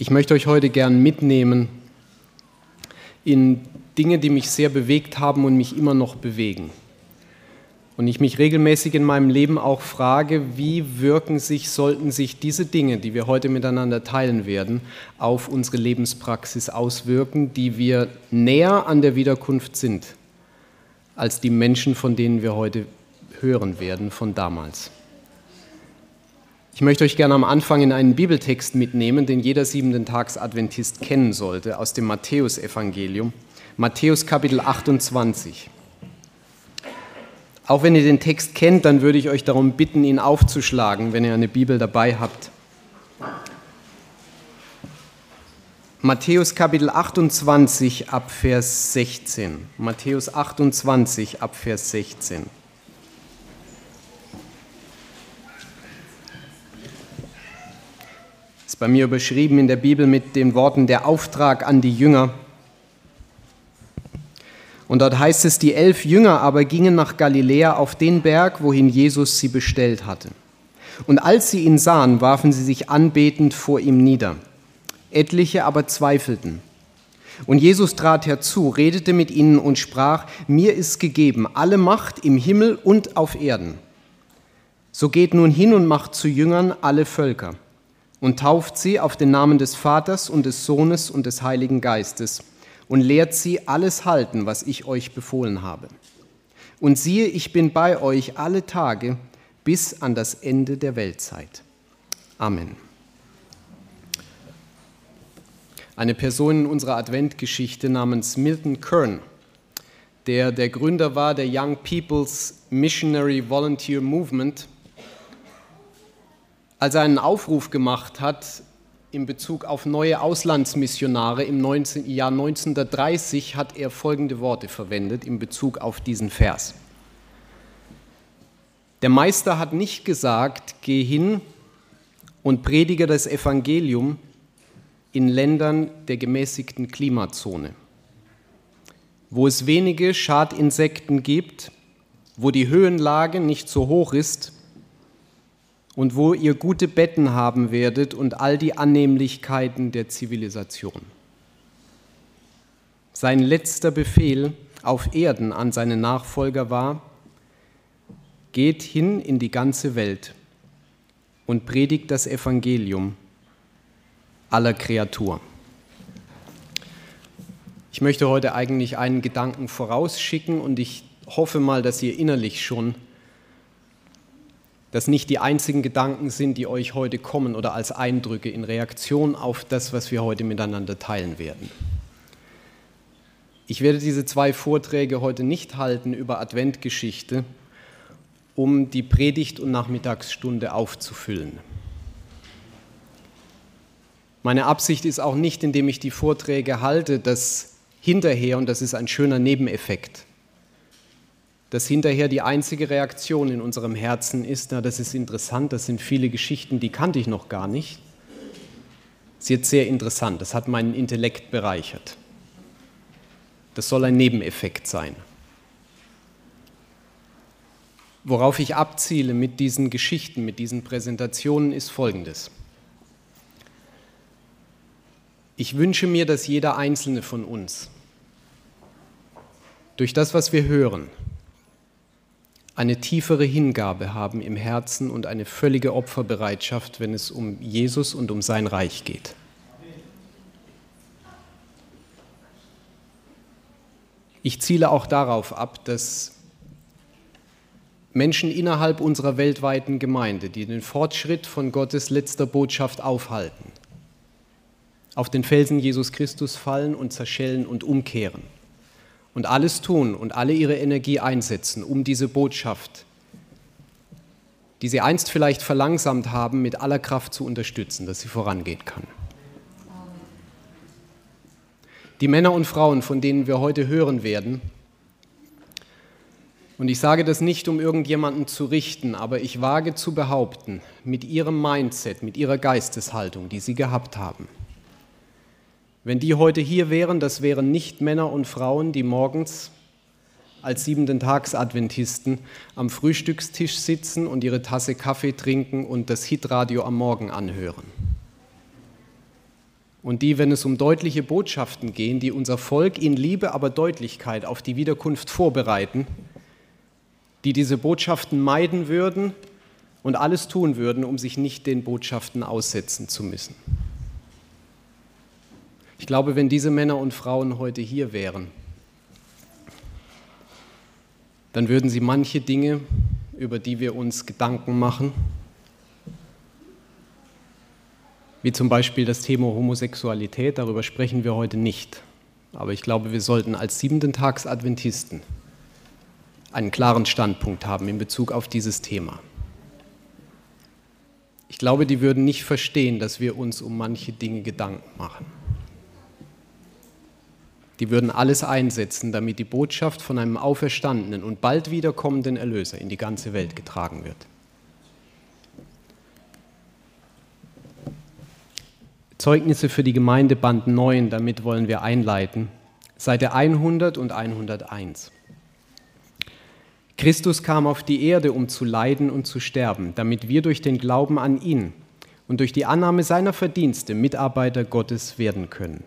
Ich möchte euch heute gern mitnehmen in Dinge, die mich sehr bewegt haben und mich immer noch bewegen. Und ich mich regelmäßig in meinem Leben auch frage, wie wirken sich, sollten sich diese Dinge, die wir heute miteinander teilen werden, auf unsere Lebenspraxis auswirken, die wir näher an der Wiederkunft sind, als die Menschen, von denen wir heute hören werden, von damals. Ich möchte euch gerne am Anfang in einen Bibeltext mitnehmen, den jeder siebenten Tags Adventist kennen sollte, aus dem Matthäusevangelium, Matthäus Kapitel 28. Auch wenn ihr den Text kennt, dann würde ich euch darum bitten, ihn aufzuschlagen, wenn ihr eine Bibel dabei habt. Matthäus Kapitel 28 ab Vers 16. Matthäus 28 ab Vers 16. bei mir überschrieben in der Bibel mit den Worten der Auftrag an die Jünger. Und dort heißt es, die elf Jünger aber gingen nach Galiläa auf den Berg, wohin Jesus sie bestellt hatte. Und als sie ihn sahen, warfen sie sich anbetend vor ihm nieder. Etliche aber zweifelten. Und Jesus trat herzu, redete mit ihnen und sprach, mir ist gegeben alle Macht im Himmel und auf Erden. So geht nun hin und macht zu Jüngern alle Völker und tauft sie auf den Namen des Vaters und des Sohnes und des Heiligen Geistes und lehrt sie alles halten, was ich euch befohlen habe. Und siehe, ich bin bei euch alle Tage bis an das Ende der Weltzeit. Amen. Eine Person in unserer Adventgeschichte namens Milton Kern, der der Gründer war der Young People's Missionary Volunteer Movement, als er einen Aufruf gemacht hat in Bezug auf neue Auslandsmissionare im 19, Jahr 1930, hat er folgende Worte verwendet in Bezug auf diesen Vers. Der Meister hat nicht gesagt, geh hin und predige das Evangelium in Ländern der gemäßigten Klimazone, wo es wenige Schadinsekten gibt, wo die Höhenlage nicht so hoch ist und wo ihr gute Betten haben werdet und all die Annehmlichkeiten der Zivilisation. Sein letzter Befehl auf Erden an seine Nachfolger war, geht hin in die ganze Welt und predigt das Evangelium aller Kreatur. Ich möchte heute eigentlich einen Gedanken vorausschicken und ich hoffe mal, dass ihr innerlich schon das nicht die einzigen Gedanken sind, die euch heute kommen oder als Eindrücke in Reaktion auf das, was wir heute miteinander teilen werden. Ich werde diese zwei Vorträge heute nicht halten über Adventgeschichte, um die Predigt- und Nachmittagsstunde aufzufüllen. Meine Absicht ist auch nicht, indem ich die Vorträge halte, dass hinterher, und das ist ein schöner Nebeneffekt, dass hinterher die einzige Reaktion in unserem Herzen ist, na, das ist interessant, das sind viele Geschichten, die kannte ich noch gar nicht. Das ist jetzt sehr interessant, das hat meinen Intellekt bereichert. Das soll ein Nebeneffekt sein. Worauf ich abziele mit diesen Geschichten, mit diesen Präsentationen, ist Folgendes. Ich wünsche mir, dass jeder einzelne von uns durch das, was wir hören, eine tiefere Hingabe haben im Herzen und eine völlige Opferbereitschaft, wenn es um Jesus und um sein Reich geht. Ich ziele auch darauf ab, dass Menschen innerhalb unserer weltweiten Gemeinde, die den Fortschritt von Gottes letzter Botschaft aufhalten, auf den Felsen Jesus Christus fallen und zerschellen und umkehren und alles tun und alle ihre Energie einsetzen, um diese Botschaft, die sie einst vielleicht verlangsamt haben, mit aller Kraft zu unterstützen, dass sie vorangehen kann. Die Männer und Frauen, von denen wir heute hören werden, und ich sage das nicht, um irgendjemanden zu richten, aber ich wage zu behaupten, mit ihrem Mindset, mit ihrer Geisteshaltung, die sie gehabt haben, wenn die heute hier wären, das wären nicht Männer und Frauen, die morgens als siebenten Tags-Adventisten am Frühstückstisch sitzen und ihre Tasse Kaffee trinken und das Hitradio am Morgen anhören. und die, wenn es um deutliche Botschaften gehen, die unser Volk in Liebe, aber Deutlichkeit auf die Wiederkunft vorbereiten, die diese Botschaften meiden würden und alles tun würden, um sich nicht den Botschaften aussetzen zu müssen. Ich glaube, wenn diese Männer und Frauen heute hier wären, dann würden sie manche Dinge, über die wir uns Gedanken machen, wie zum Beispiel das Thema Homosexualität, darüber sprechen wir heute nicht. Aber ich glaube, wir sollten als siebenten Tags Adventisten einen klaren Standpunkt haben in Bezug auf dieses Thema. Ich glaube, die würden nicht verstehen, dass wir uns um manche Dinge Gedanken machen. Die würden alles einsetzen, damit die Botschaft von einem auferstandenen und bald wiederkommenden Erlöser in die ganze Welt getragen wird. Zeugnisse für die Gemeinde Band 9, damit wollen wir einleiten. Seite 100 und 101. Christus kam auf die Erde, um zu leiden und zu sterben, damit wir durch den Glauben an ihn und durch die Annahme seiner Verdienste Mitarbeiter Gottes werden können.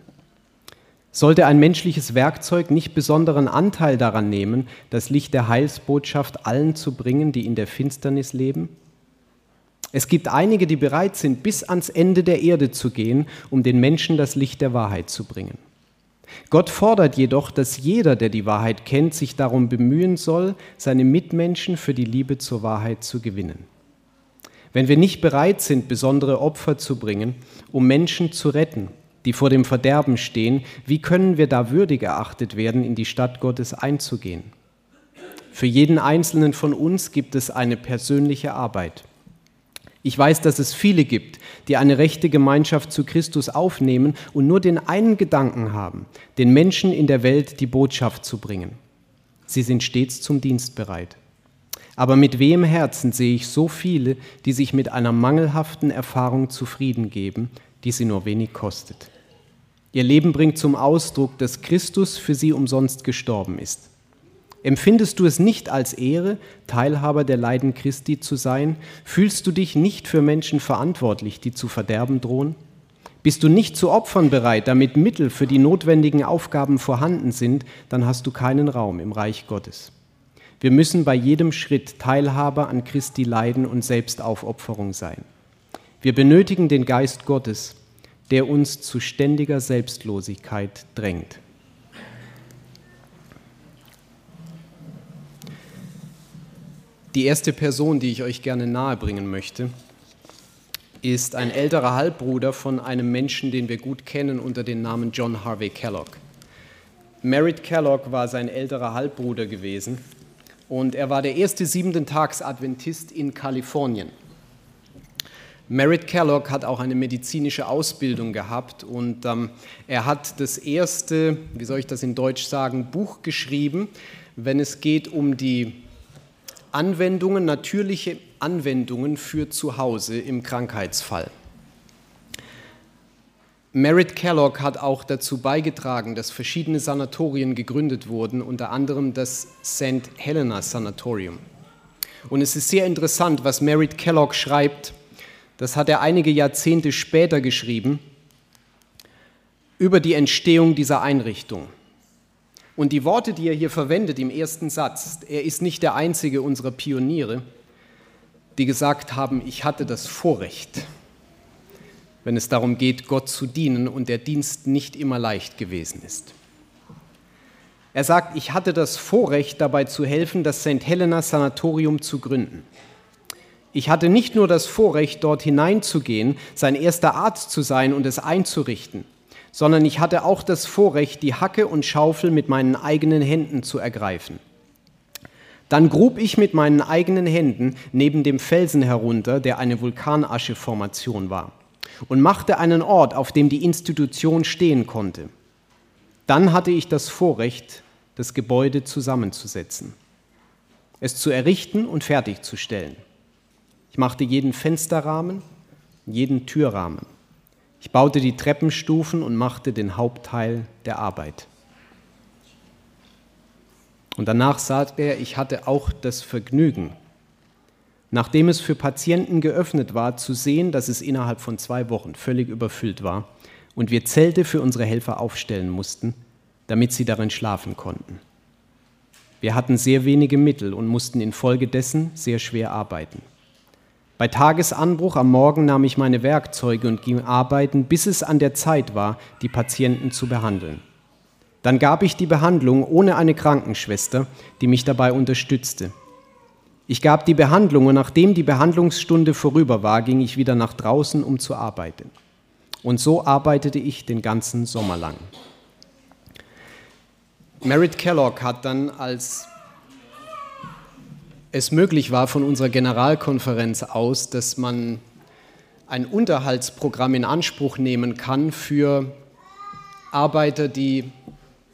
Sollte ein menschliches Werkzeug nicht besonderen Anteil daran nehmen, das Licht der Heilsbotschaft allen zu bringen, die in der Finsternis leben? Es gibt einige, die bereit sind, bis ans Ende der Erde zu gehen, um den Menschen das Licht der Wahrheit zu bringen. Gott fordert jedoch, dass jeder, der die Wahrheit kennt, sich darum bemühen soll, seine Mitmenschen für die Liebe zur Wahrheit zu gewinnen. Wenn wir nicht bereit sind, besondere Opfer zu bringen, um Menschen zu retten, die vor dem Verderben stehen, wie können wir da würdig erachtet werden, in die Stadt Gottes einzugehen? Für jeden Einzelnen von uns gibt es eine persönliche Arbeit. Ich weiß, dass es viele gibt, die eine rechte Gemeinschaft zu Christus aufnehmen und nur den einen Gedanken haben, den Menschen in der Welt die Botschaft zu bringen. Sie sind stets zum Dienst bereit. Aber mit wem Herzen sehe ich so viele, die sich mit einer mangelhaften Erfahrung zufrieden geben, die sie nur wenig kostet. Ihr Leben bringt zum Ausdruck, dass Christus für sie umsonst gestorben ist. Empfindest du es nicht als Ehre, Teilhaber der Leiden Christi zu sein? Fühlst du dich nicht für Menschen verantwortlich, die zu verderben drohen? Bist du nicht zu Opfern bereit, damit Mittel für die notwendigen Aufgaben vorhanden sind, dann hast du keinen Raum im Reich Gottes. Wir müssen bei jedem Schritt Teilhaber an Christi Leiden und Selbstaufopferung sein. Wir benötigen den Geist Gottes, der uns zu ständiger Selbstlosigkeit drängt. Die erste Person, die ich euch gerne nahebringen möchte, ist ein älterer Halbbruder von einem Menschen, den wir gut kennen unter dem Namen John Harvey Kellogg. Merritt Kellogg war sein älterer Halbbruder gewesen und er war der erste siebenten Tags Adventist in Kalifornien. Merritt Kellogg hat auch eine medizinische Ausbildung gehabt und ähm, er hat das erste, wie soll ich das in Deutsch sagen, Buch geschrieben, wenn es geht um die Anwendungen, natürliche Anwendungen für zu Hause im Krankheitsfall. Merritt Kellogg hat auch dazu beigetragen, dass verschiedene Sanatorien gegründet wurden, unter anderem das St. Helena Sanatorium. Und es ist sehr interessant, was Merritt Kellogg schreibt. Das hat er einige Jahrzehnte später geschrieben über die Entstehung dieser Einrichtung. Und die Worte, die er hier verwendet im ersten Satz, er ist nicht der einzige unserer Pioniere, die gesagt haben, ich hatte das Vorrecht, wenn es darum geht, Gott zu dienen und der Dienst nicht immer leicht gewesen ist. Er sagt, ich hatte das Vorrecht, dabei zu helfen, das St. Helena Sanatorium zu gründen. Ich hatte nicht nur das Vorrecht, dort hineinzugehen, sein erster Arzt zu sein und es einzurichten sondern ich hatte auch das Vorrecht, die Hacke und Schaufel mit meinen eigenen Händen zu ergreifen. Dann grub ich mit meinen eigenen Händen neben dem Felsen herunter, der eine Vulkanascheformation war, und machte einen Ort, auf dem die Institution stehen konnte. Dann hatte ich das Vorrecht, das Gebäude zusammenzusetzen, es zu errichten und fertigzustellen. Ich machte jeden Fensterrahmen, jeden Türrahmen. Ich baute die Treppenstufen und machte den Hauptteil der Arbeit. Und danach sagte er, ich hatte auch das Vergnügen, nachdem es für Patienten geöffnet war, zu sehen, dass es innerhalb von zwei Wochen völlig überfüllt war und wir Zelte für unsere Helfer aufstellen mussten, damit sie darin schlafen konnten. Wir hatten sehr wenige Mittel und mussten infolgedessen sehr schwer arbeiten. Bei Tagesanbruch am Morgen nahm ich meine Werkzeuge und ging arbeiten, bis es an der Zeit war, die Patienten zu behandeln. Dann gab ich die Behandlung ohne eine Krankenschwester, die mich dabei unterstützte. Ich gab die Behandlung und nachdem die Behandlungsstunde vorüber war, ging ich wieder nach draußen, um zu arbeiten. Und so arbeitete ich den ganzen Sommer lang. Merritt Kellogg hat dann, als es möglich war von unserer Generalkonferenz aus, dass man ein Unterhaltsprogramm in Anspruch nehmen kann für Arbeiter, die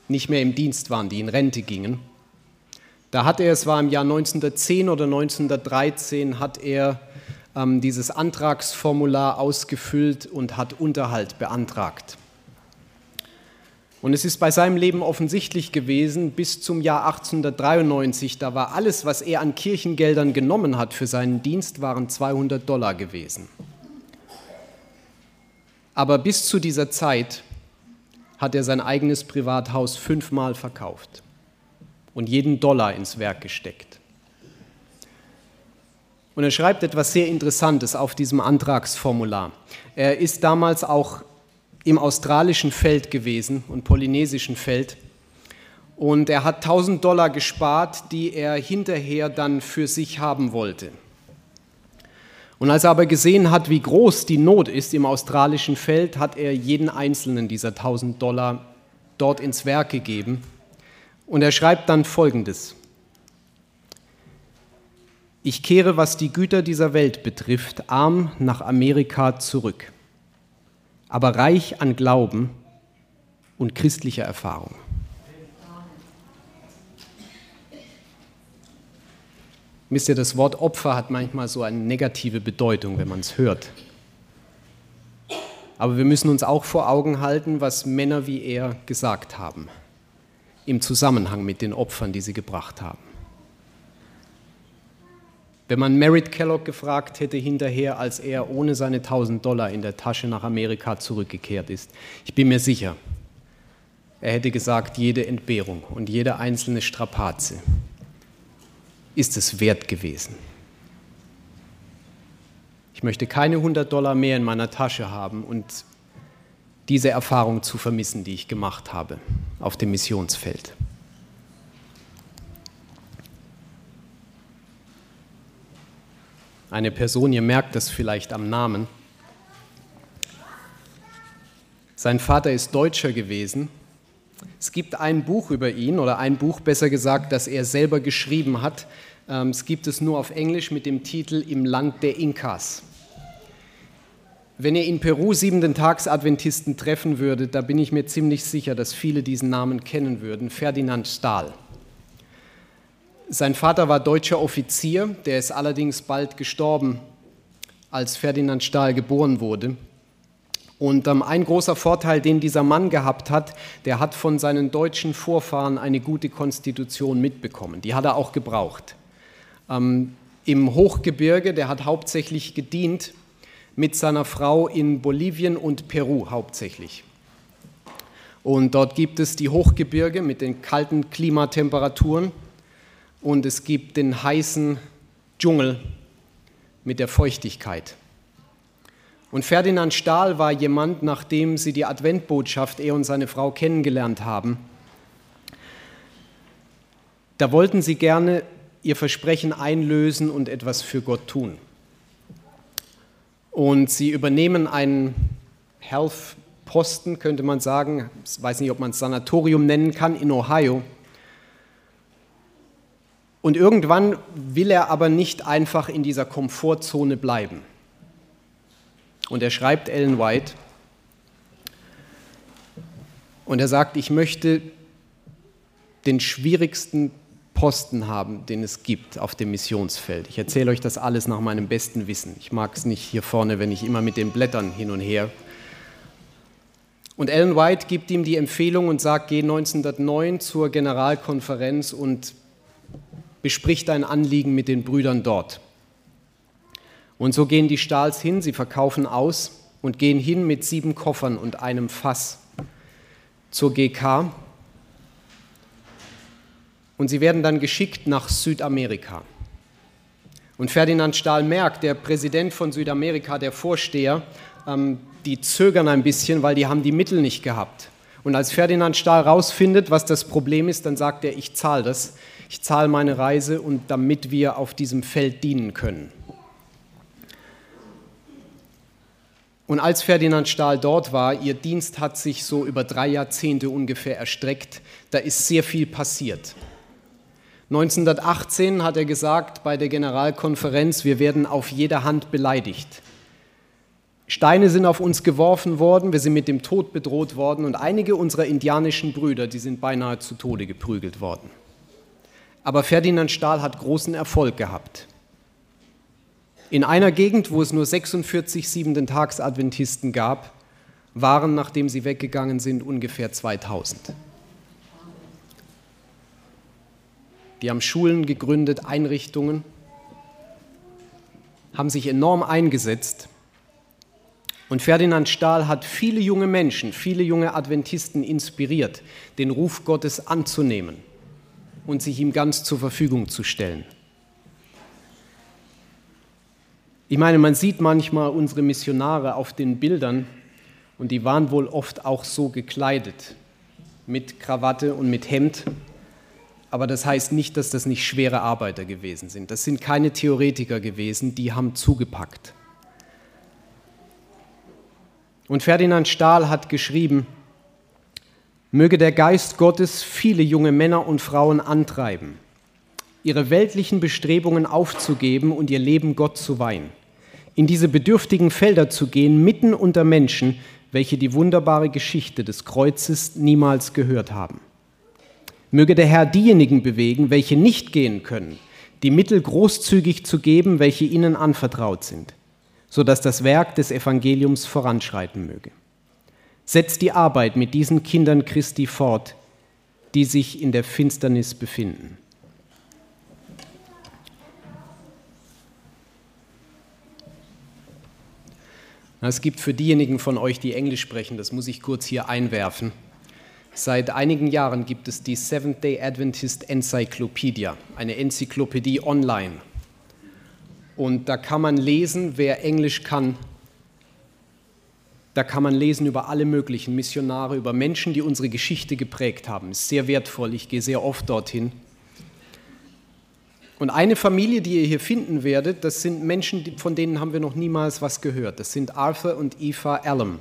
nicht mehr im Dienst waren, die in Rente gingen. Da hat er, es war im Jahr 1910 oder 1913, hat er ähm, dieses Antragsformular ausgefüllt und hat Unterhalt beantragt. Und es ist bei seinem Leben offensichtlich gewesen, bis zum Jahr 1893, da war alles, was er an Kirchengeldern genommen hat für seinen Dienst, waren 200 Dollar gewesen. Aber bis zu dieser Zeit hat er sein eigenes Privathaus fünfmal verkauft und jeden Dollar ins Werk gesteckt. Und er schreibt etwas sehr Interessantes auf diesem Antragsformular. Er ist damals auch im australischen Feld gewesen und polynesischen Feld. Und er hat 1000 Dollar gespart, die er hinterher dann für sich haben wollte. Und als er aber gesehen hat, wie groß die Not ist im australischen Feld, hat er jeden einzelnen dieser 1000 Dollar dort ins Werk gegeben. Und er schreibt dann Folgendes. Ich kehre, was die Güter dieser Welt betrifft, arm nach Amerika zurück aber reich an Glauben und christlicher Erfahrung. Wisst ihr, das Wort Opfer hat manchmal so eine negative Bedeutung, wenn man es hört. Aber wir müssen uns auch vor Augen halten, was Männer wie er gesagt haben, im Zusammenhang mit den Opfern, die sie gebracht haben. Wenn man Merritt Kellogg gefragt hätte hinterher, als er ohne seine 1000 Dollar in der Tasche nach Amerika zurückgekehrt ist, ich bin mir sicher, er hätte gesagt, jede Entbehrung und jede einzelne Strapaze ist es wert gewesen. Ich möchte keine 100 Dollar mehr in meiner Tasche haben und diese Erfahrung zu vermissen, die ich gemacht habe auf dem Missionsfeld. Eine Person, ihr merkt das vielleicht am Namen. Sein Vater ist Deutscher gewesen. Es gibt ein Buch über ihn oder ein Buch besser gesagt, das er selber geschrieben hat. Ähm, es gibt es nur auf Englisch mit dem Titel Im Land der Inkas. Wenn ihr in Peru siebenten Tags Adventisten treffen würdet, da bin ich mir ziemlich sicher, dass viele diesen Namen kennen würden. Ferdinand Stahl. Sein Vater war deutscher Offizier, der ist allerdings bald gestorben, als Ferdinand Stahl geboren wurde. Und ähm, ein großer Vorteil, den dieser Mann gehabt hat, der hat von seinen deutschen Vorfahren eine gute Konstitution mitbekommen. Die hat er auch gebraucht. Ähm, Im Hochgebirge, der hat hauptsächlich gedient mit seiner Frau in Bolivien und Peru hauptsächlich. Und dort gibt es die Hochgebirge mit den kalten Klimatemperaturen und es gibt den heißen Dschungel mit der Feuchtigkeit. Und Ferdinand Stahl war jemand, nachdem sie die Adventbotschaft, er und seine Frau kennengelernt haben, da wollten sie gerne ihr Versprechen einlösen und etwas für Gott tun. Und sie übernehmen einen Health-Posten, könnte man sagen, ich weiß nicht, ob man es Sanatorium nennen kann, in Ohio. Und irgendwann will er aber nicht einfach in dieser Komfortzone bleiben. Und er schreibt Ellen White und er sagt, ich möchte den schwierigsten Posten haben, den es gibt auf dem Missionsfeld. Ich erzähle euch das alles nach meinem besten Wissen. Ich mag es nicht hier vorne, wenn ich immer mit den Blättern hin und her. Und Ellen White gibt ihm die Empfehlung und sagt, geh 1909 zur Generalkonferenz und bespricht dein Anliegen mit den Brüdern dort. Und so gehen die Stahls hin, sie verkaufen aus und gehen hin mit sieben Koffern und einem Fass zur GK. Und sie werden dann geschickt nach Südamerika. Und Ferdinand Stahl merkt, der Präsident von Südamerika, der Vorsteher, ähm, die zögern ein bisschen, weil die haben die Mittel nicht gehabt. Und als Ferdinand Stahl rausfindet, was das Problem ist, dann sagt er, ich zahle das, ich zahle meine Reise und damit wir auf diesem Feld dienen können. Und als Ferdinand Stahl dort war, ihr Dienst hat sich so über drei Jahrzehnte ungefähr erstreckt, da ist sehr viel passiert. 1918 hat er gesagt bei der Generalkonferenz, wir werden auf jeder Hand beleidigt. Steine sind auf uns geworfen worden, wir sind mit dem Tod bedroht worden und einige unserer indianischen Brüder, die sind beinahe zu Tode geprügelt worden. Aber Ferdinand Stahl hat großen Erfolg gehabt. In einer Gegend, wo es nur 46 siebenten Tags-Adventisten gab, waren, nachdem sie weggegangen sind, ungefähr 2000. Die haben Schulen gegründet, Einrichtungen, haben sich enorm eingesetzt. Und Ferdinand Stahl hat viele junge Menschen, viele junge Adventisten inspiriert, den Ruf Gottes anzunehmen und sich ihm ganz zur Verfügung zu stellen. Ich meine, man sieht manchmal unsere Missionare auf den Bildern und die waren wohl oft auch so gekleidet, mit Krawatte und mit Hemd. Aber das heißt nicht, dass das nicht schwere Arbeiter gewesen sind. Das sind keine Theoretiker gewesen, die haben zugepackt. Und Ferdinand Stahl hat geschrieben, möge der Geist Gottes viele junge Männer und Frauen antreiben, ihre weltlichen Bestrebungen aufzugeben und ihr Leben Gott zu weihen in diese bedürftigen Felder zu gehen, mitten unter Menschen, welche die wunderbare Geschichte des Kreuzes niemals gehört haben. Möge der Herr diejenigen bewegen, welche nicht gehen können, die Mittel großzügig zu geben, welche ihnen anvertraut sind, sodass das Werk des Evangeliums voranschreiten möge. Setzt die Arbeit mit diesen Kindern Christi fort, die sich in der Finsternis befinden. Es gibt für diejenigen von euch, die Englisch sprechen, das muss ich kurz hier einwerfen. Seit einigen Jahren gibt es die Seventh Day Adventist Encyclopedia, eine Enzyklopädie online. Und da kann man lesen, wer Englisch kann, da kann man lesen über alle möglichen Missionare, über Menschen, die unsere Geschichte geprägt haben. Ist sehr wertvoll, ich gehe sehr oft dorthin. Und eine Familie, die ihr hier finden werdet, das sind Menschen, von denen haben wir noch niemals was gehört. Das sind Arthur und Eva Allen.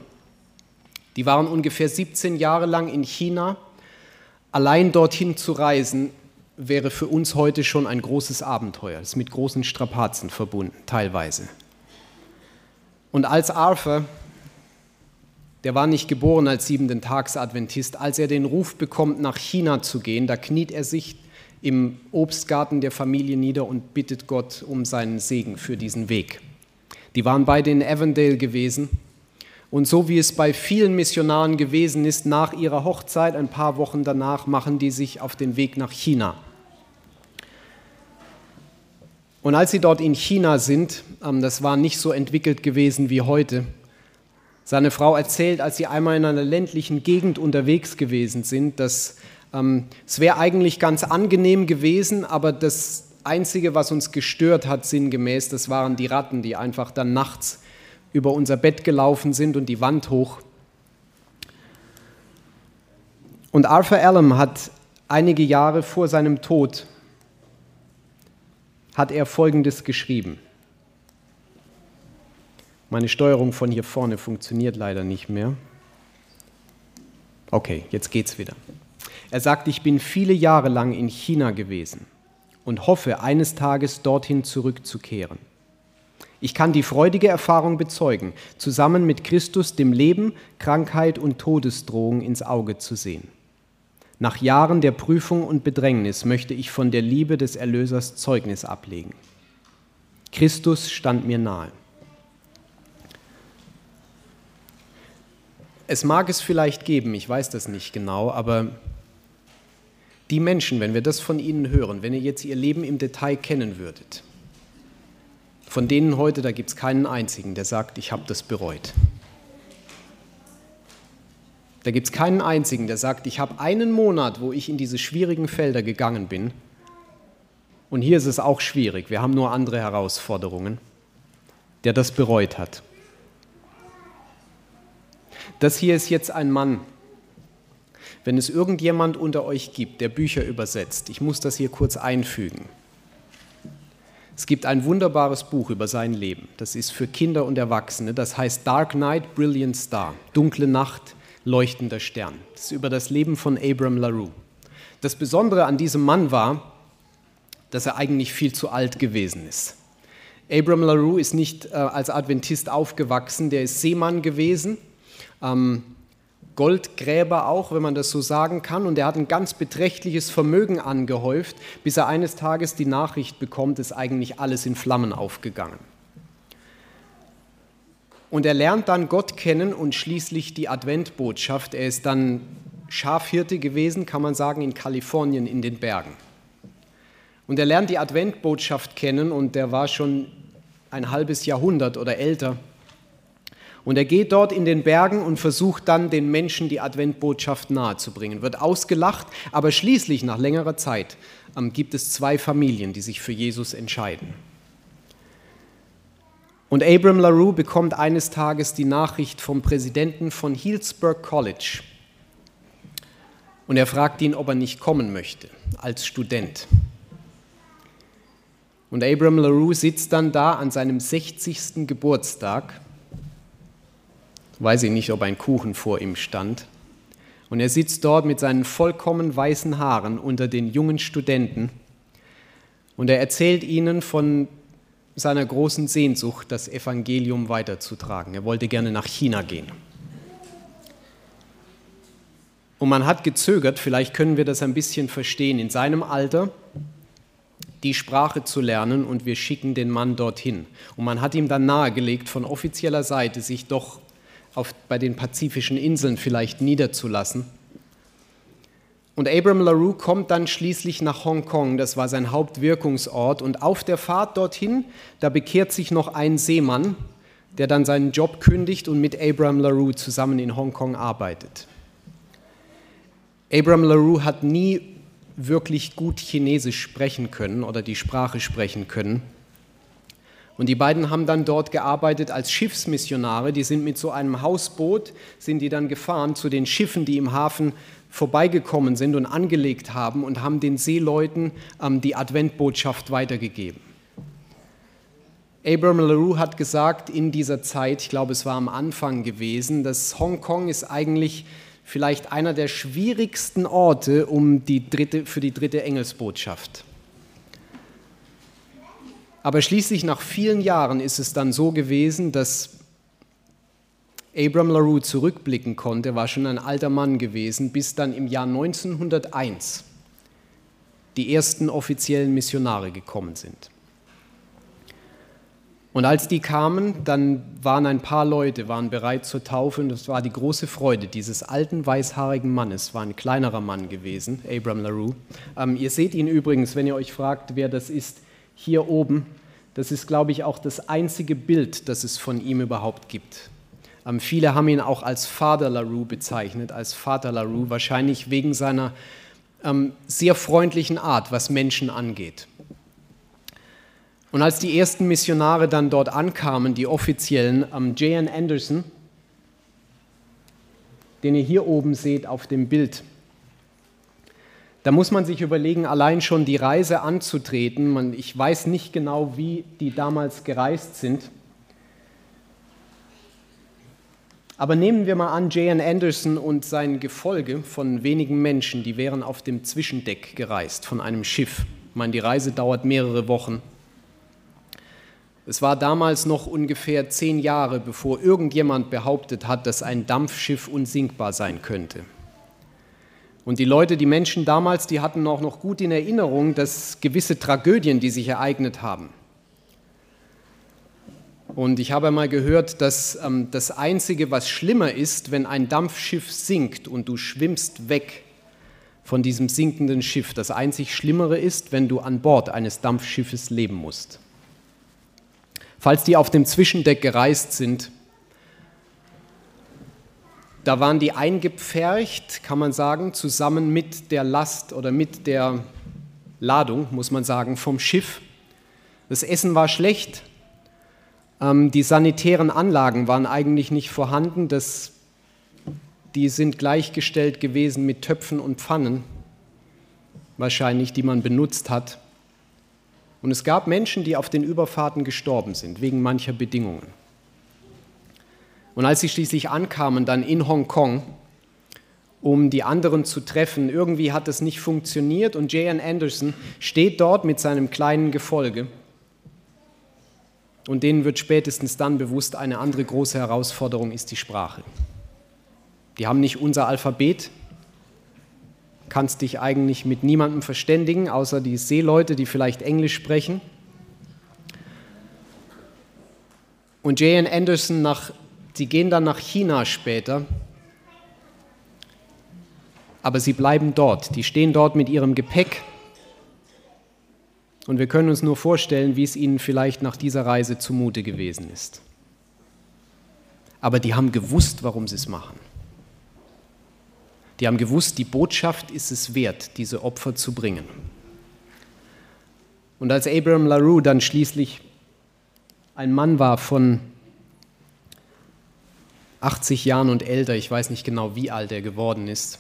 Die waren ungefähr 17 Jahre lang in China. Allein dorthin zu reisen, wäre für uns heute schon ein großes Abenteuer. Das ist mit großen Strapazen verbunden, teilweise. Und als Arthur, der war nicht geboren als siebenten Tags-Adventist, als er den Ruf bekommt, nach China zu gehen, da kniet er sich im Obstgarten der Familie nieder und bittet Gott um seinen Segen für diesen Weg. Die waren beide in Avondale gewesen. Und so wie es bei vielen Missionaren gewesen ist, nach ihrer Hochzeit, ein paar Wochen danach, machen die sich auf den Weg nach China. Und als sie dort in China sind, ähm, das war nicht so entwickelt gewesen wie heute, seine Frau erzählt, als sie einmal in einer ländlichen Gegend unterwegs gewesen sind, dass ähm, es wäre eigentlich ganz angenehm gewesen, aber das Einzige, was uns gestört hat, sinngemäß, das waren die Ratten, die einfach dann nachts über unser Bett gelaufen sind und die Wand hoch. Und Arthur Allen hat einige Jahre vor seinem Tod hat er Folgendes geschrieben. Meine Steuerung von hier vorne funktioniert leider nicht mehr. Okay, jetzt geht's wieder. Er sagt, ich bin viele Jahre lang in China gewesen und hoffe, eines Tages dorthin zurückzukehren. Ich kann die freudige Erfahrung bezeugen, zusammen mit Christus dem Leben, Krankheit und Todesdrohung ins Auge zu sehen. Nach Jahren der Prüfung und Bedrängnis möchte ich von der Liebe des Erlösers Zeugnis ablegen. Christus stand mir nahe. Es mag es vielleicht geben, ich weiß das nicht genau, aber die Menschen, wenn wir das von ihnen hören, wenn ihr jetzt ihr Leben im Detail kennen würdet, von denen heute, da gibt es keinen einzigen, der sagt, ich habe das bereut. Da gibt es keinen einzigen, der sagt, ich habe einen Monat, wo ich in diese schwierigen Felder gegangen bin. Und hier ist es auch schwierig, wir haben nur andere Herausforderungen, der das bereut hat. Das hier ist jetzt ein Mann. Wenn es irgendjemand unter euch gibt, der Bücher übersetzt, ich muss das hier kurz einfügen. Es gibt ein wunderbares Buch über sein Leben. Das ist für Kinder und Erwachsene. Das heißt Dark Night, Brilliant Star. Dunkle Nacht, leuchtender Stern. Das ist über das Leben von Abram LaRue. Das Besondere an diesem Mann war, dass er eigentlich viel zu alt gewesen ist. Abram LaRue ist nicht äh, als Adventist aufgewachsen, der ist Seemann gewesen, ähm, Goldgräber auch, wenn man das so sagen kann, und er hat ein ganz beträchtliches Vermögen angehäuft, bis er eines Tages die Nachricht bekommt, ist eigentlich alles in Flammen aufgegangen. Und er lernt dann Gott kennen und schließlich die Adventbotschaft. Er ist dann Schafhirte gewesen, kann man sagen, in Kalifornien in den Bergen. Und er lernt die Adventbotschaft kennen und der war schon ein halbes Jahrhundert oder älter. Und er geht dort in den Bergen und versucht dann den Menschen die Adventbotschaft nahezubringen. Wird ausgelacht, aber schließlich nach längerer Zeit ähm, gibt es zwei Familien, die sich für Jesus entscheiden. Und Abram LaRue bekommt eines Tages die Nachricht vom Präsidenten von Healdsburg College. Und er fragt ihn, ob er nicht kommen möchte als Student. Und Abram LaRue sitzt dann da an seinem 60. Geburtstag weiß ich nicht, ob ein Kuchen vor ihm stand. Und er sitzt dort mit seinen vollkommen weißen Haaren unter den jungen Studenten und er erzählt ihnen von seiner großen Sehnsucht, das Evangelium weiterzutragen. Er wollte gerne nach China gehen. Und man hat gezögert, vielleicht können wir das ein bisschen verstehen, in seinem Alter die Sprache zu lernen und wir schicken den Mann dorthin. Und man hat ihm dann nahegelegt, von offizieller Seite sich doch auf, bei den pazifischen Inseln vielleicht niederzulassen. Und Abram LaRue kommt dann schließlich nach Hongkong, das war sein Hauptwirkungsort. Und auf der Fahrt dorthin, da bekehrt sich noch ein Seemann, der dann seinen Job kündigt und mit Abram LaRue zusammen in Hongkong arbeitet. Abram LaRue hat nie wirklich gut Chinesisch sprechen können oder die Sprache sprechen können. Und die beiden haben dann dort gearbeitet als Schiffsmissionare. Die sind mit so einem Hausboot, sind die dann gefahren zu den Schiffen, die im Hafen vorbeigekommen sind und angelegt haben und haben den Seeleuten ähm, die Adventbotschaft weitergegeben. Abram LaRue hat gesagt in dieser Zeit, ich glaube es war am Anfang gewesen, dass Hongkong ist eigentlich vielleicht einer der schwierigsten Orte um die dritte, für die dritte Engelsbotschaft. Aber schließlich nach vielen Jahren ist es dann so gewesen, dass Abram LaRue zurückblicken konnte, war schon ein alter Mann gewesen, bis dann im Jahr 1901 die ersten offiziellen Missionare gekommen sind. Und als die kamen, dann waren ein paar Leute, waren bereit zur Taufe und das war die große Freude dieses alten weißhaarigen Mannes, war ein kleinerer Mann gewesen, Abram LaRue. Ähm, ihr seht ihn übrigens, wenn ihr euch fragt, wer das ist, hier oben, das ist, glaube ich, auch das einzige Bild, das es von ihm überhaupt gibt. Ähm, viele haben ihn auch als Vater LaRue bezeichnet, als Vater LaRue, wahrscheinlich wegen seiner ähm, sehr freundlichen Art, was Menschen angeht. Und als die ersten Missionare dann dort ankamen, die offiziellen, ähm, J.N. Anderson, den ihr hier oben seht auf dem Bild, da muss man sich überlegen, allein schon die Reise anzutreten. Man, ich weiß nicht genau, wie die damals gereist sind. Aber nehmen wir mal an, J.N. Anderson und sein Gefolge von wenigen Menschen, die wären auf dem Zwischendeck gereist von einem Schiff. Ich meine, die Reise dauert mehrere Wochen. Es war damals noch ungefähr zehn Jahre, bevor irgendjemand behauptet hat, dass ein Dampfschiff unsinkbar sein könnte. Und die Leute, die Menschen damals, die hatten auch noch gut in Erinnerung, dass gewisse Tragödien, die sich ereignet haben. Und ich habe mal gehört, dass ähm, das Einzige, was schlimmer ist, wenn ein Dampfschiff sinkt und du schwimmst weg von diesem sinkenden Schiff, das einzig Schlimmere ist, wenn du an Bord eines Dampfschiffes leben musst. Falls die auf dem Zwischendeck gereist sind, Da waren die eingepfercht, kann man sagen, zusammen mit der Last oder mit der Ladung, muss man sagen, vom Schiff. Das Essen war schlecht, ähm, die sanitären Anlagen waren eigentlich nicht vorhanden, das, die sind gleichgestellt gewesen mit Töpfen und Pfannen, wahrscheinlich, die man benutzt hat. Und es gab Menschen, die auf den Überfahrten gestorben sind, wegen mancher Bedingungen. Und als sie schließlich ankamen, dann in Hongkong, um die anderen zu treffen, irgendwie hat es nicht funktioniert und J.N. Anderson steht dort mit seinem kleinen Gefolge. Und denen wird spätestens dann bewusst, eine andere große Herausforderung ist die Sprache. Die haben nicht unser Alphabet, kannst dich eigentlich mit niemandem verständigen, außer die Seeleute, die vielleicht Englisch sprechen. Und J.N. Anderson, nach, sie gehen dann nach China später, aber sie bleiben dort. Die stehen dort mit ihrem Gepäck. Und wir können uns nur vorstellen, wie es ihnen vielleicht nach dieser Reise zumute gewesen ist. Aber die haben gewusst, warum sie es machen. Die haben gewusst, die Botschaft ist es wert, diese Opfer zu bringen. Und als Abraham LaRue dann schließlich ein Mann war von 80 Jahren und älter, ich weiß nicht genau, wie alt er geworden ist,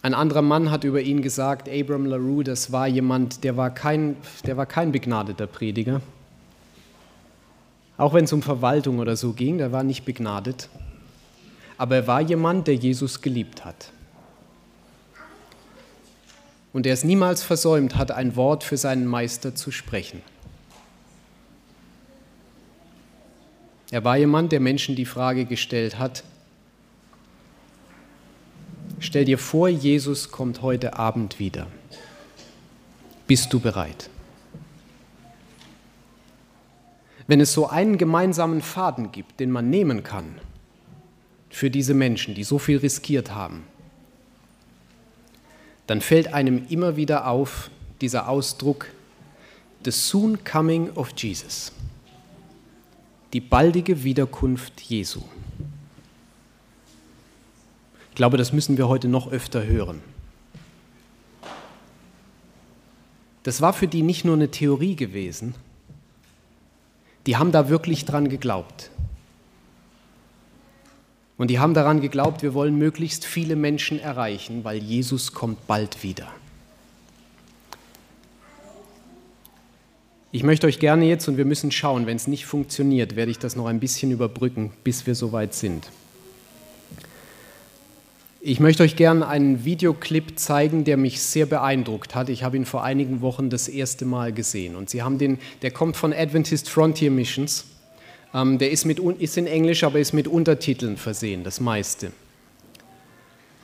ein anderer Mann hat über ihn gesagt, Abraham LaRue, das war jemand, der war kein, der war kein begnadeter Prediger. Auch wenn es um Verwaltung oder so ging, der war nicht begnadet aber er war jemand, der Jesus geliebt hat. Und er es niemals versäumt hat, ein Wort für seinen Meister zu sprechen. Er war jemand, der Menschen die Frage gestellt hat, stell dir vor, Jesus kommt heute Abend wieder. Bist du bereit? Wenn es so einen gemeinsamen Faden gibt, den man nehmen kann, für diese Menschen, die so viel riskiert haben, dann fällt einem immer wieder auf dieser Ausdruck, the soon coming of Jesus, die baldige Wiederkunft Jesu. Ich glaube, das müssen wir heute noch öfter hören. Das war für die nicht nur eine Theorie gewesen, die haben da wirklich dran geglaubt. Und die haben daran geglaubt, wir wollen möglichst viele Menschen erreichen, weil Jesus kommt bald wieder. Ich möchte euch gerne jetzt, und wir müssen schauen, wenn es nicht funktioniert, werde ich das noch ein bisschen überbrücken, bis wir soweit sind. Ich möchte euch gerne einen Videoclip zeigen, der mich sehr beeindruckt hat. Ich habe ihn vor einigen Wochen das erste Mal gesehen. Und Sie haben den, der kommt von Adventist Frontier Missions. Ähm, der ist, mit, ist in Englisch, aber ist mit Untertiteln versehen, das meiste.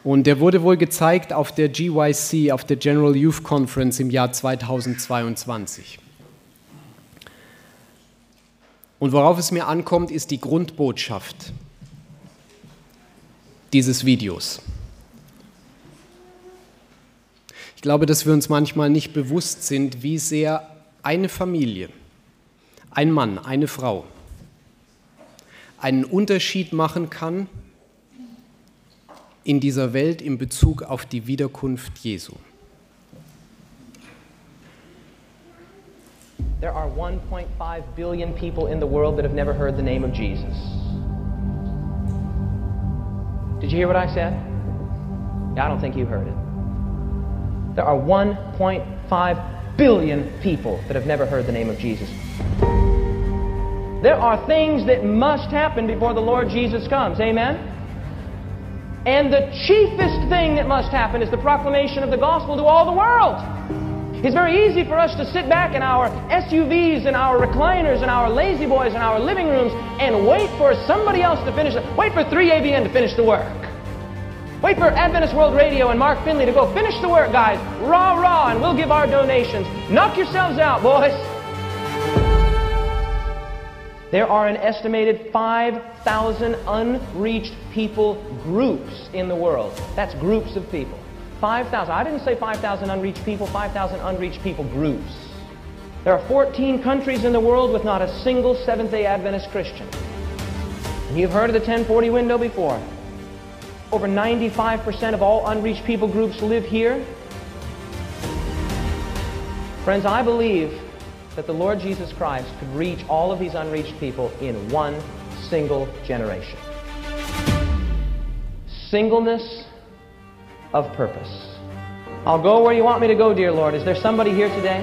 Und der wurde wohl gezeigt auf der GYC, auf der General Youth Conference im Jahr 2022. Und worauf es mir ankommt, ist die Grundbotschaft dieses Videos. Ich glaube, dass wir uns manchmal nicht bewusst sind, wie sehr eine Familie, ein Mann, eine Frau, einen Unterschied machen kann in dieser Welt in Bezug auf die Wiederkunft Jesu. There are 1.5 billion people in the world that have never heard the name of Jesus. Did you hear what I said? I don't think you heard it. There are 1.5 billion people that have never heard the name of Jesus. There are things that must happen before the Lord Jesus comes. Amen? And the chiefest thing that must happen is the proclamation of the gospel to all the world. It's very easy for us to sit back in our SUVs and our recliners and our lazy boys and our living rooms and wait for somebody else to finish it. Wait for 3ABN to finish the work. Wait for Adventist World Radio and Mark Finley to go finish the work, guys. Rah, rah, and we'll give our donations. Knock yourselves out, boys. There are an estimated 5,000 unreached people groups in the world. That's groups of people. 5,000. I didn't say 5,000 unreached people, 5,000 unreached people groups. There are 14 countries in the world with not a single Seventh day Adventist Christian. And you've heard of the 1040 window before. Over 95% of all unreached people groups live here. Friends, I believe that the Lord Jesus Christ could reach all of these unreached people in one single generation. Singleness of purpose. I'll go where you want me to go, dear Lord. Is there somebody here today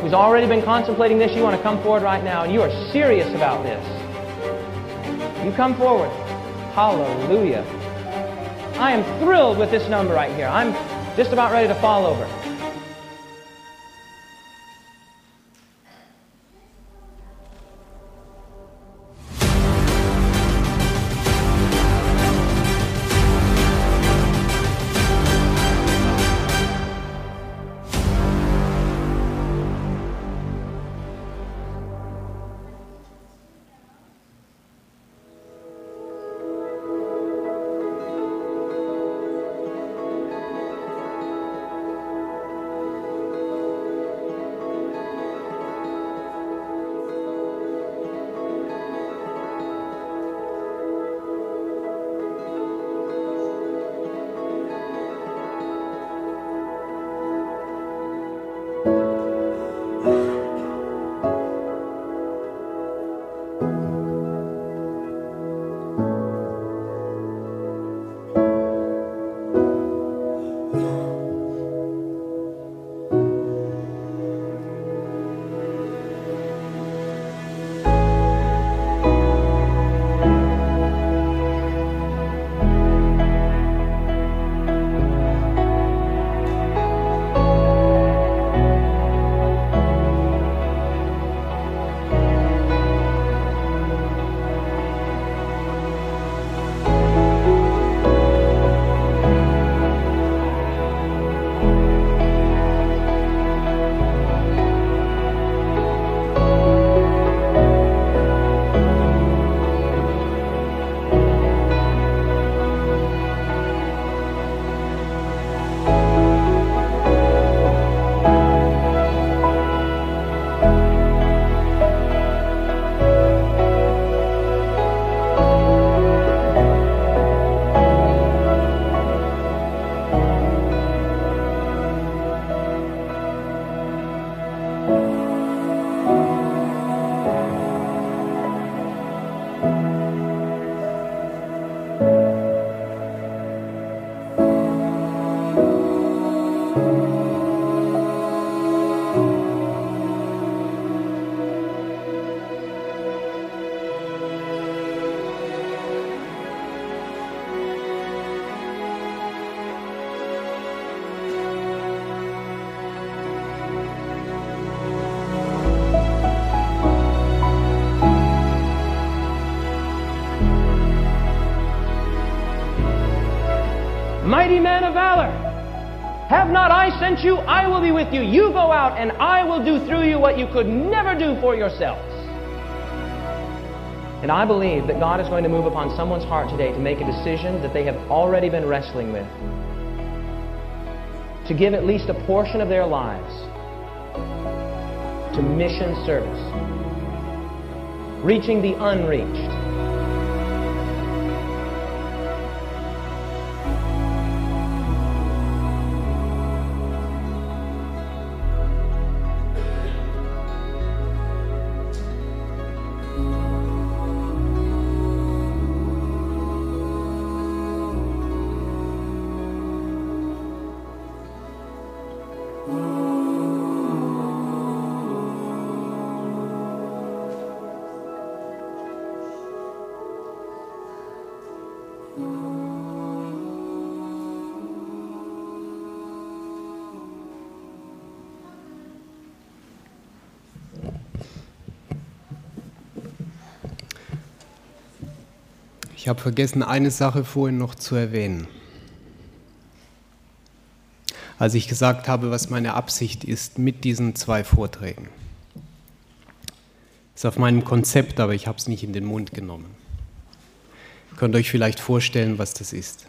who's already been contemplating this? You want to come forward right now and you are serious about this. You come forward. Hallelujah. I am thrilled with this number right here. I'm just about ready to fall over. Lord. you. Sent you? I will be with you. You go out, and I will do through you what you could never do for yourselves. And I believe that God is going to move upon someone's heart today to make a decision that they have already been wrestling with. To give at least a portion of their lives to mission service, reaching the unreached. Ich habe vergessen, eine Sache vorhin noch zu erwähnen. Als ich gesagt habe, was meine Absicht ist mit diesen zwei Vorträgen. Ist auf meinem Konzept, aber ich habe es nicht in den Mund genommen. Ihr könnt euch vielleicht vorstellen, was das ist.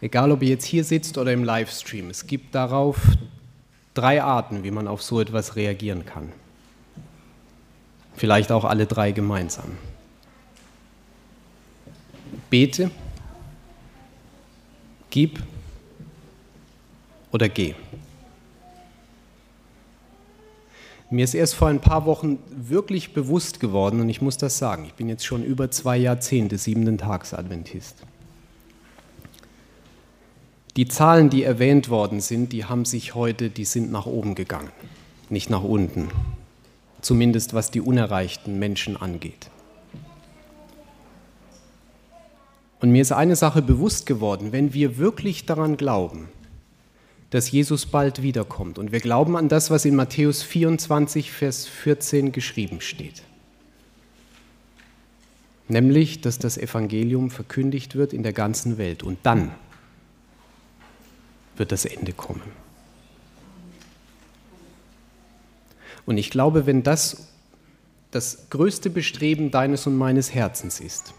Egal, ob ihr jetzt hier sitzt oder im Livestream, es gibt darauf drei Arten, wie man auf so etwas reagieren kann. Vielleicht auch alle drei gemeinsam. Bete, gib oder geh. Mir ist erst vor ein paar Wochen wirklich bewusst geworden, und ich muss das sagen, ich bin jetzt schon über zwei Jahrzehnte siebenten Tags-Adventist. Die Zahlen, die erwähnt worden sind, die haben sich heute, die sind nach oben gegangen, nicht nach unten. Zumindest was die unerreichten Menschen angeht. Und mir ist eine Sache bewusst geworden, wenn wir wirklich daran glauben, dass Jesus bald wiederkommt. Und wir glauben an das, was in Matthäus 24, Vers 14 geschrieben steht. Nämlich, dass das Evangelium verkündigt wird in der ganzen Welt. Und dann wird das Ende kommen. Und ich glaube, wenn das das größte Bestreben deines und meines Herzens ist,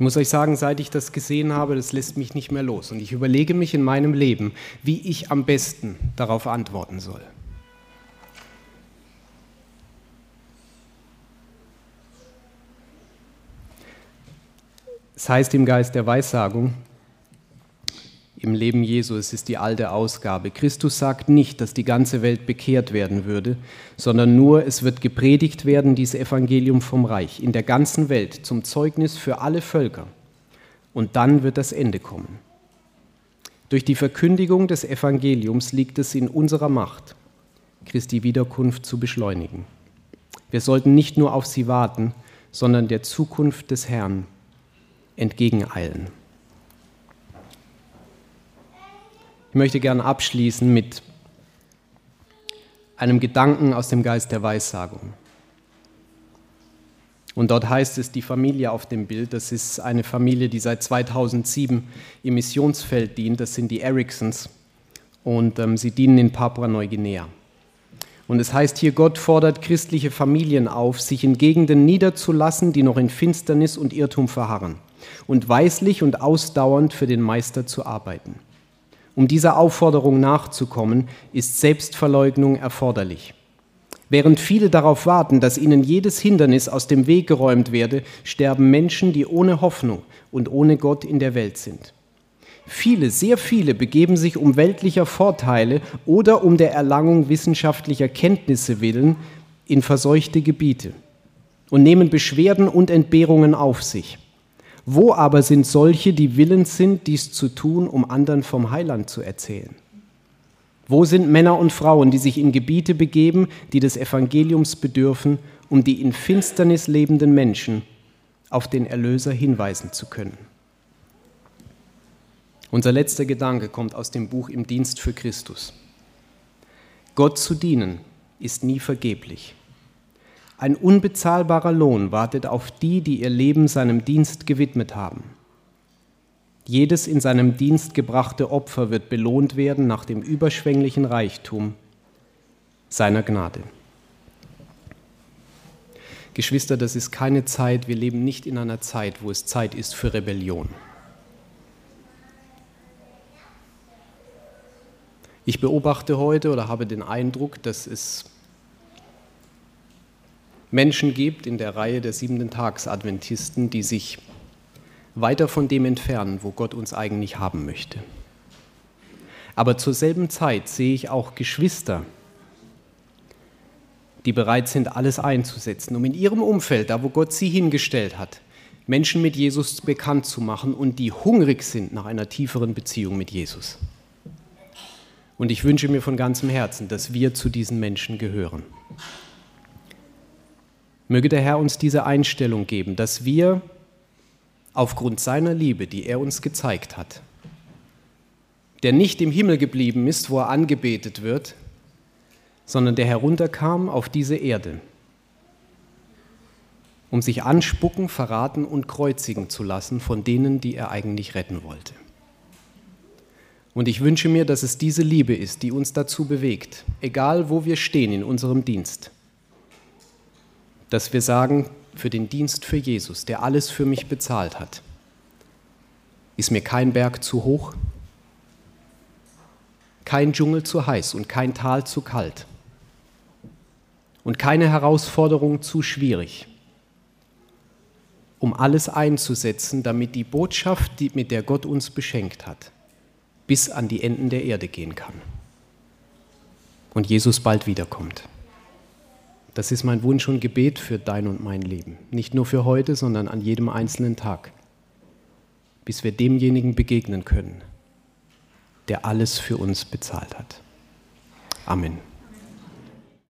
ich muss euch sagen, seit ich das gesehen habe, das lässt mich nicht mehr los. Und ich überlege mich in meinem Leben, wie ich am besten darauf antworten soll. Es heißt im Geist der Weissagung, im Leben Jesu, es ist die alte Ausgabe. Christus sagt nicht, dass die ganze Welt bekehrt werden würde, sondern nur, es wird gepredigt werden, dieses Evangelium vom Reich, in der ganzen Welt, zum Zeugnis für alle Völker. Und dann wird das Ende kommen. Durch die Verkündigung des Evangeliums liegt es in unserer Macht, Christi Wiederkunft zu beschleunigen. Wir sollten nicht nur auf sie warten, sondern der Zukunft des Herrn entgegeneilen. Ich möchte gerne abschließen mit einem Gedanken aus dem Geist der Weissagung. Und dort heißt es, die Familie auf dem Bild, das ist eine Familie, die seit 2007 im Missionsfeld dient, das sind die Ericssons und ähm, sie dienen in Papua-Neuguinea. Und es heißt hier, Gott fordert christliche Familien auf, sich in Gegenden niederzulassen, die noch in Finsternis und Irrtum verharren und weislich und ausdauernd für den Meister zu arbeiten. Um dieser Aufforderung nachzukommen, ist Selbstverleugnung erforderlich. Während viele darauf warten, dass ihnen jedes Hindernis aus dem Weg geräumt werde, sterben Menschen, die ohne Hoffnung und ohne Gott in der Welt sind. Viele, sehr viele begeben sich um weltlicher Vorteile oder um der Erlangung wissenschaftlicher Kenntnisse willen in verseuchte Gebiete und nehmen Beschwerden und Entbehrungen auf sich. Wo aber sind solche, die willens sind, dies zu tun, um anderen vom Heiland zu erzählen? Wo sind Männer und Frauen, die sich in Gebiete begeben, die des Evangeliums bedürfen, um die in Finsternis lebenden Menschen auf den Erlöser hinweisen zu können? Unser letzter Gedanke kommt aus dem Buch Im Dienst für Christus. Gott zu dienen ist nie vergeblich. Ein unbezahlbarer Lohn wartet auf die, die ihr Leben seinem Dienst gewidmet haben. Jedes in seinem Dienst gebrachte Opfer wird belohnt werden nach dem überschwänglichen Reichtum seiner Gnade. Geschwister, das ist keine Zeit, wir leben nicht in einer Zeit, wo es Zeit ist für Rebellion. Ich beobachte heute oder habe den Eindruck, dass es Menschen gibt in der Reihe der siebenten Tags-Adventisten, die sich weiter von dem entfernen, wo Gott uns eigentlich haben möchte. Aber zur selben Zeit sehe ich auch Geschwister, die bereit sind, alles einzusetzen, um in ihrem Umfeld, da wo Gott sie hingestellt hat, Menschen mit Jesus bekannt zu machen und die hungrig sind nach einer tieferen Beziehung mit Jesus. Und ich wünsche mir von ganzem Herzen, dass wir zu diesen Menschen gehören. Möge der Herr uns diese Einstellung geben, dass wir aufgrund seiner Liebe, die er uns gezeigt hat, der nicht im Himmel geblieben ist, wo er angebetet wird, sondern der herunterkam auf diese Erde, um sich anspucken, verraten und kreuzigen zu lassen von denen, die er eigentlich retten wollte. Und ich wünsche mir, dass es diese Liebe ist, die uns dazu bewegt, egal wo wir stehen in unserem Dienst, dass wir sagen, für den Dienst für Jesus, der alles für mich bezahlt hat, ist mir kein Berg zu hoch, kein Dschungel zu heiß und kein Tal zu kalt. und keine Herausforderung zu schwierig, um alles einzusetzen, damit die Botschaft, die, mit der Gott uns beschenkt hat, bis an die Enden der Erde gehen kann und Jesus bald wiederkommt. Das ist mein Wunsch und Gebet für dein und mein Leben. Nicht nur für heute, sondern an jedem einzelnen Tag, bis wir demjenigen begegnen können, der alles für uns bezahlt hat. Amen.